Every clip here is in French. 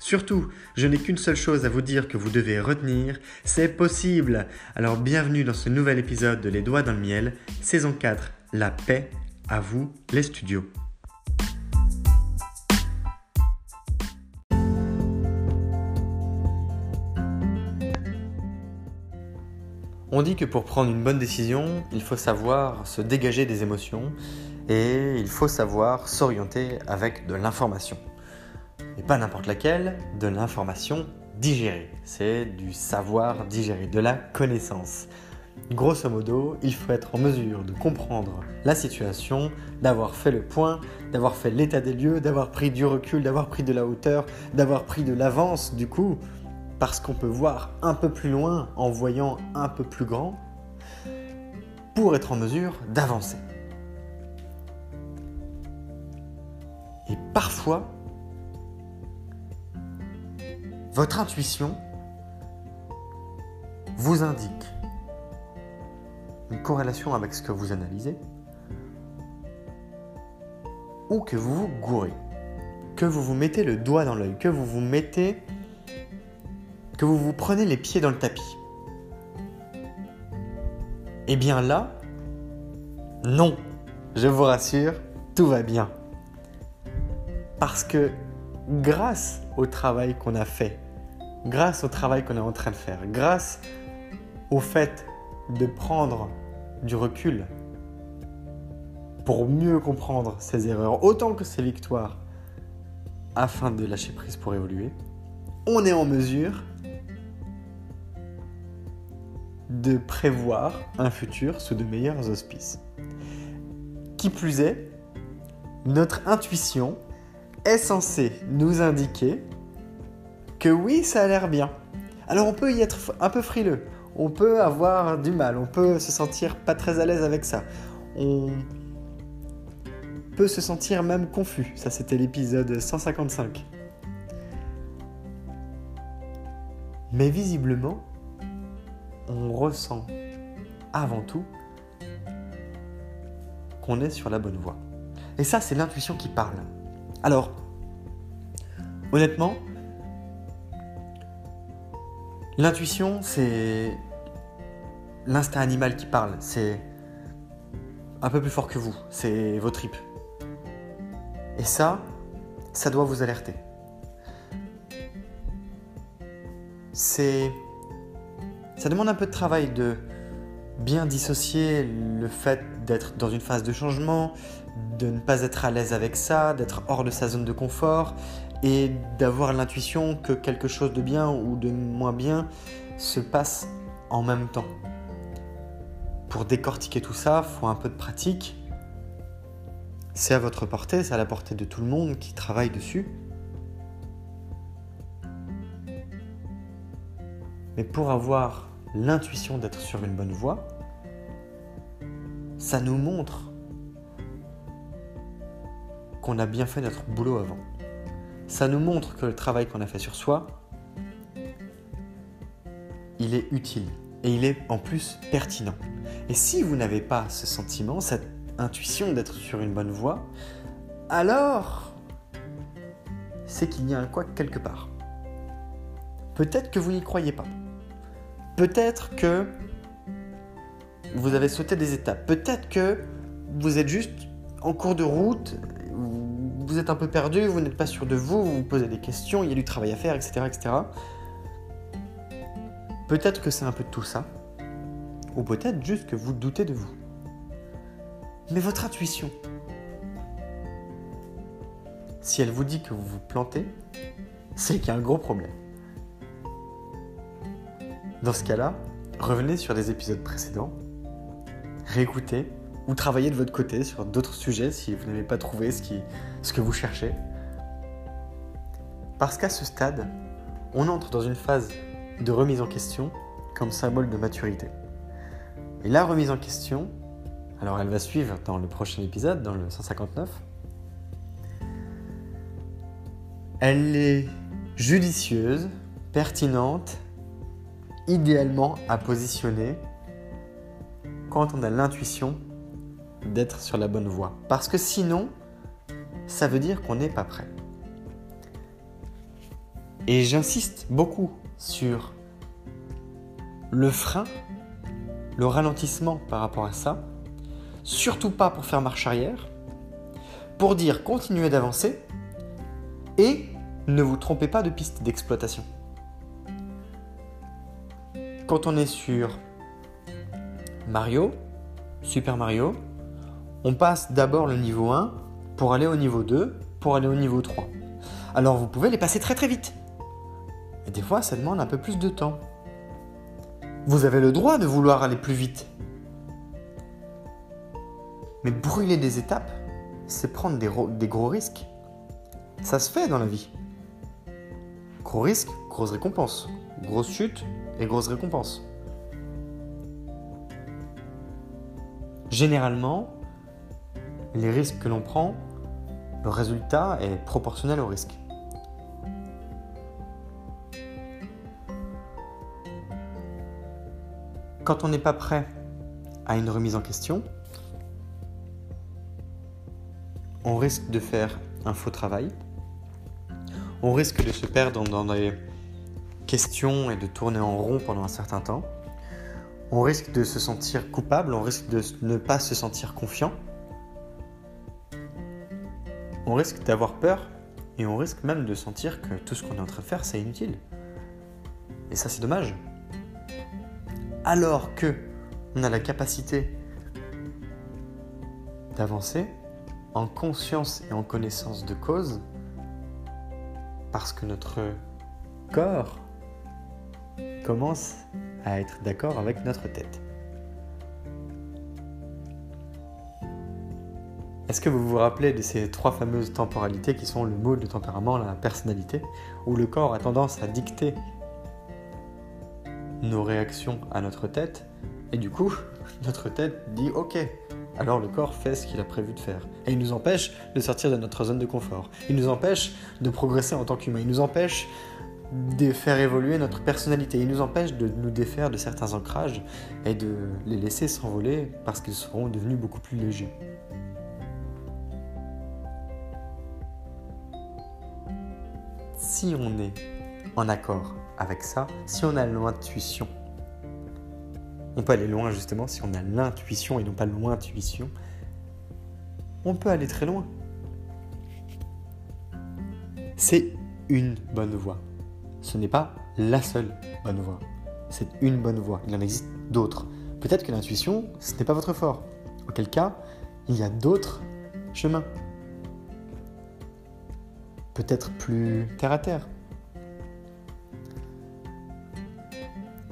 Surtout, je n'ai qu'une seule chose à vous dire que vous devez retenir, c'est possible. Alors bienvenue dans ce nouvel épisode de Les Doigts dans le Miel, saison 4, La paix, à vous les studios. On dit que pour prendre une bonne décision, il faut savoir se dégager des émotions et il faut savoir s'orienter avec de l'information et pas n'importe laquelle, de l'information digérée. C'est du savoir digéré, de la connaissance. Grosso modo, il faut être en mesure de comprendre la situation, d'avoir fait le point, d'avoir fait l'état des lieux, d'avoir pris du recul, d'avoir pris de la hauteur, d'avoir pris de l'avance du coup, parce qu'on peut voir un peu plus loin en voyant un peu plus grand, pour être en mesure d'avancer. Et parfois, votre intuition vous indique une corrélation avec ce que vous analysez ou que vous vous gourrez, que vous vous mettez le doigt dans l'œil, que vous vous mettez, que vous vous prenez les pieds dans le tapis. Eh bien là, non, je vous rassure, tout va bien. Parce que grâce au travail qu'on a fait grâce au travail qu'on est en train de faire, grâce au fait de prendre du recul pour mieux comprendre ses erreurs autant que ses victoires afin de lâcher prise pour évoluer, on est en mesure de prévoir un futur sous de meilleurs auspices. Qui plus est, notre intuition est censée nous indiquer que oui, ça a l'air bien. Alors on peut y être un peu frileux, on peut avoir du mal, on peut se sentir pas très à l'aise avec ça. On peut se sentir même confus. Ça c'était l'épisode 155. Mais visiblement, on ressent avant tout qu'on est sur la bonne voie. Et ça, c'est l'intuition qui parle. Alors, honnêtement, L'intuition, c'est l'instinct animal qui parle. C'est un peu plus fort que vous. C'est vos tripes. Et ça, ça doit vous alerter. C'est. Ça demande un peu de travail de bien dissocier le fait d'être dans une phase de changement, de ne pas être à l'aise avec ça, d'être hors de sa zone de confort et d'avoir l'intuition que quelque chose de bien ou de moins bien se passe en même temps. Pour décortiquer tout ça, faut un peu de pratique. C'est à votre portée, c'est à la portée de tout le monde qui travaille dessus. Mais pour avoir l'intuition d'être sur une bonne voie, ça nous montre qu'on a bien fait notre boulot avant. Ça nous montre que le travail qu'on a fait sur soi, il est utile et il est en plus pertinent. Et si vous n'avez pas ce sentiment, cette intuition d'être sur une bonne voie, alors c'est qu'il y a un quoi quelque part. Peut-être que vous n'y croyez pas. Peut-être que vous avez sauté des étapes. Peut-être que vous êtes juste en cours de route, vous êtes un peu perdu, vous n'êtes pas sûr de vous, vous vous posez des questions, il y a du travail à faire, etc. etc. Peut-être que c'est un peu tout ça, ou peut-être juste que vous doutez de vous. Mais votre intuition, si elle vous dit que vous vous plantez, c'est qu'il y a un gros problème. Dans ce cas-là, revenez sur des épisodes précédents, réécoutez ou travaillez de votre côté sur d'autres sujets si vous n'avez pas trouvé ce, qui, ce que vous cherchez. Parce qu'à ce stade, on entre dans une phase de remise en question comme symbole de maturité. Et la remise en question, alors elle va suivre dans le prochain épisode, dans le 159, elle est judicieuse, pertinente, idéalement à positionner quand on a l'intuition d'être sur la bonne voie. Parce que sinon, ça veut dire qu'on n'est pas prêt. Et j'insiste beaucoup sur le frein, le ralentissement par rapport à ça. Surtout pas pour faire marche arrière. Pour dire continuez d'avancer et ne vous trompez pas de piste d'exploitation. Quand on est sur Mario, Super Mario, on passe d'abord le niveau 1 pour aller au niveau 2, pour aller au niveau 3. Alors vous pouvez les passer très très vite. Et des fois, ça demande un peu plus de temps. Vous avez le droit de vouloir aller plus vite. Mais brûler des étapes, c'est prendre des, gros risques. Ça se fait dans la vie. Gros risque, grosse récompense. Grosse chute et grosse récompense. Généralement, les risques que l'on prend, le résultat est proportionnel au risque. Quand on n'est pas prêt à une remise en question, on risque de faire un faux travail, on risque de se perdre dans des questions et de tourner en rond pendant un certain temps, on risque de se sentir coupable, on risque de ne pas se sentir confiant, on risque d'avoir peur et on risque même de sentir que tout ce qu'on est en train de faire, c'est inutile. Et ça, c'est dommage. Alors que on a la capacité d'avancer en conscience et en connaissance de cause, parce que notre corps commence à être d'accord avec notre tête. Est-ce que vous vous rappelez de ces trois fameuses temporalités qui sont le mode, le tempérament, la personnalité, où le corps a tendance à dicter nos réactions à notre tête, et du coup, notre tête dit OK, alors le corps fait ce qu'il a prévu de faire. Et il nous empêche de sortir de notre zone de confort. Il nous empêche de progresser en tant qu'humain. Il nous empêche de faire évoluer notre personnalité. Il nous empêche de nous défaire de certains ancrages et de les laisser s'envoler parce qu'ils seront devenus beaucoup plus légers. Si on est en accord avec ça, si on a l'intuition, on peut aller loin justement si on a l'intuition et non pas l'intuition, on peut aller très loin. C'est une bonne voie. Ce n'est pas la seule bonne voie. C'est une bonne voie. Il en existe d'autres. Peut-être que l'intuition, ce n'est pas votre fort. Auquel cas, il y a d'autres chemins peut-être plus terre à terre.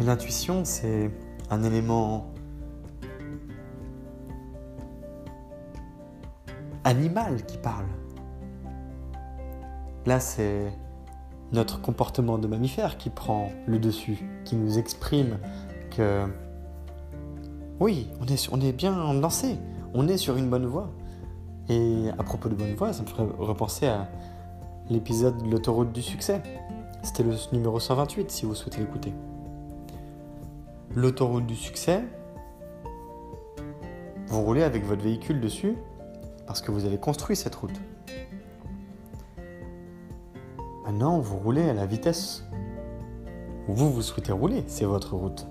L'intuition, c'est un élément animal qui parle. Là, c'est notre comportement de mammifère qui prend le dessus, qui nous exprime que oui, on est, on est bien lancé, on est sur une bonne voie. Et à propos de bonne voie, ça me ferait repenser à l'épisode de l'autoroute du succès. C'était le numéro 128 si vous souhaitez l'écouter. L'autoroute du succès, vous roulez avec votre véhicule dessus parce que vous avez construit cette route. Maintenant, vous roulez à la vitesse où vous, vous souhaitez rouler, c'est votre route.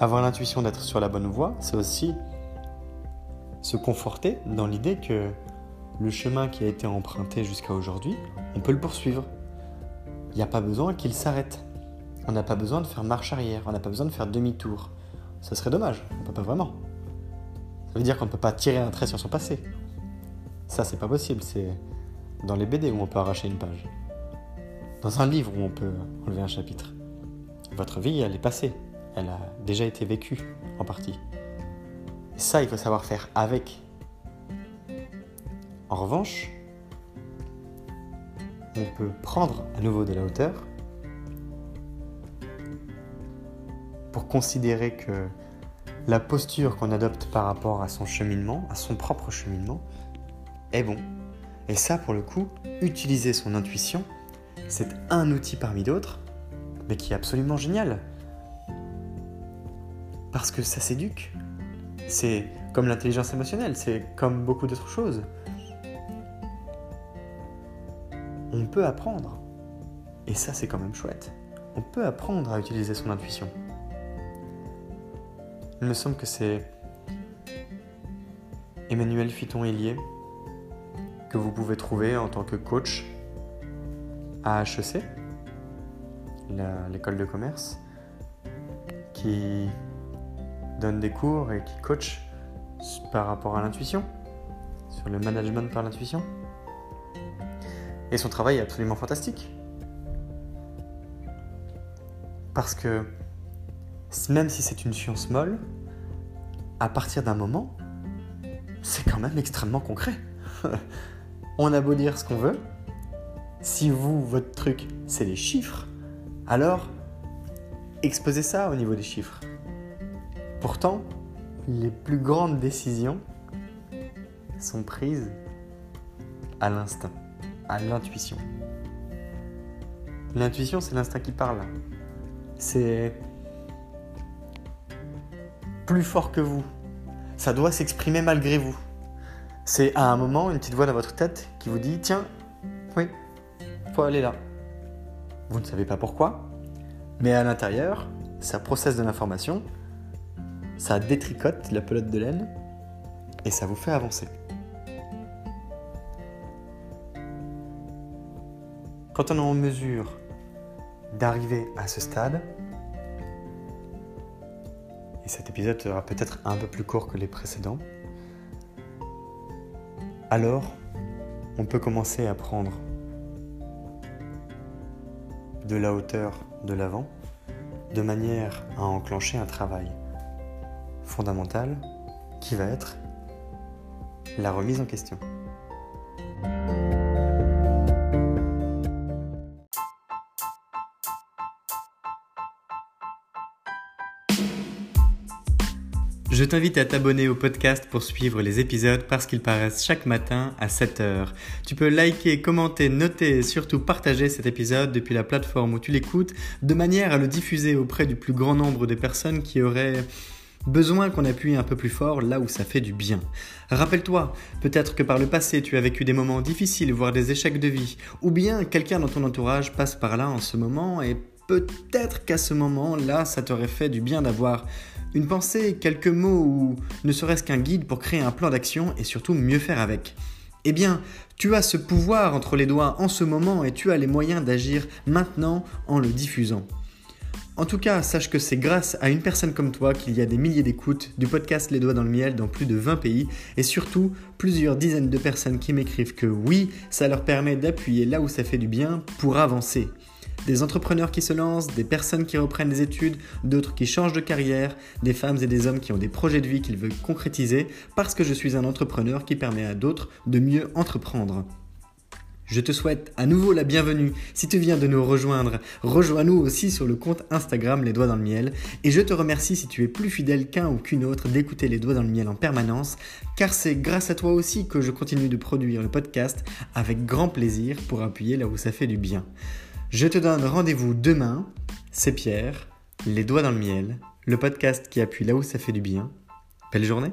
Avoir l'intuition d'être sur la bonne voie, c'est aussi se conforter dans l'idée que le chemin qui a été emprunté jusqu'à aujourd'hui, on peut le poursuivre. Il n'y a pas besoin qu'il s'arrête. On n'a pas besoin de faire marche arrière, on n'a pas besoin de faire demi-tour. Ça serait dommage, on ne peut pas vraiment. Ça veut dire qu'on ne peut pas tirer un trait sur son passé. Ça, c'est pas possible, c'est dans les BD où on peut arracher une page. Dans un livre où on peut enlever un chapitre. Votre vie, elle est passée. Elle a déjà été vécue, en partie. Et ça, il faut savoir faire avec. En revanche, on peut prendre à nouveau de la hauteur pour considérer que la posture qu'on adopte par rapport à son cheminement, à son propre cheminement, est bon. Et ça, pour le coup, utiliser son intuition, c'est un outil parmi d'autres, mais qui est absolument génial. Parce que ça s'éduque. C'est comme l'intelligence émotionnelle, c'est comme beaucoup d'autres choses. On peut apprendre. Et ça, c'est quand même chouette. On peut apprendre à utiliser son intuition. Il me semble que c'est Emmanuel Fiton-Hélier que vous pouvez trouver en tant que coach à HEC, l'école de commerce, qui donne des cours et qui coach par rapport à l'intuition, sur le management par l'intuition. Et son travail est absolument fantastique. Parce que même si c'est une science molle, à partir d'un moment, c'est quand même extrêmement concret. On a beau dire ce qu'on veut, si vous, votre truc, c'est les chiffres, alors exposez ça au niveau des chiffres. Pourtant, les plus grandes décisions sont prises à l'instinct, à l'intuition. L'intuition, c'est l'instinct qui parle. C'est plus fort que vous. Ça doit s'exprimer malgré vous. C'est à un moment une petite voix dans votre tête qui vous dit Tiens, oui, faut aller là. Vous ne savez pas pourquoi, mais à l'intérieur, ça processe de l'information, ça détricote la pelote de laine et ça vous fait avancer. Quand on est en mesure d'arriver à ce stade, et cet épisode sera peut-être un peu plus court que les précédents, alors on peut commencer à prendre de la hauteur de l'avant de manière à enclencher un travail qui va être la remise en question. Je t'invite à t'abonner au podcast pour suivre les épisodes parce qu'ils paraissent chaque matin à 7h. Tu peux liker, commenter, noter et surtout partager cet épisode depuis la plateforme où tu l'écoutes de manière à le diffuser auprès du plus grand nombre de personnes qui auraient besoin qu'on appuie un peu plus fort là où ça fait du bien. Rappelle-toi, peut-être que par le passé tu as vécu des moments difficiles, voire des échecs de vie, ou bien quelqu'un dans ton entourage passe par là en ce moment et peut-être qu'à ce moment-là ça t'aurait fait du bien d'avoir une pensée, quelques mots ou ne serait-ce qu'un guide pour créer un plan d'action et surtout mieux faire avec. Eh bien, tu as ce pouvoir entre les doigts en ce moment et tu as les moyens d'agir maintenant en le diffusant. En tout cas, sache que c'est grâce à une personne comme toi qu'il y a des milliers d'écoutes du podcast Les Doigts dans le Miel dans plus de 20 pays et surtout plusieurs dizaines de personnes qui m'écrivent que oui, ça leur permet d'appuyer là où ça fait du bien pour avancer des entrepreneurs qui se lancent, des personnes qui reprennent des études, d'autres qui changent de carrière, des femmes et des hommes qui ont des projets de vie qu'ils veulent concrétiser parce que je suis un entrepreneur qui permet à d'autres de mieux entreprendre. Je te souhaite à nouveau la bienvenue si tu viens de nous rejoindre. Rejoins-nous aussi sur le compte Instagram Les Doigts dans le Miel. Et je te remercie si tu es plus fidèle qu'un ou qu'une autre d'écouter Les Doigts dans le Miel en permanence, car c'est grâce à toi aussi que je continue de produire le podcast avec grand plaisir pour appuyer là où ça fait du bien. Je te donne rendez-vous demain. C'est Pierre, Les Doigts dans le Miel, le podcast qui appuie là où ça fait du bien. Belle journée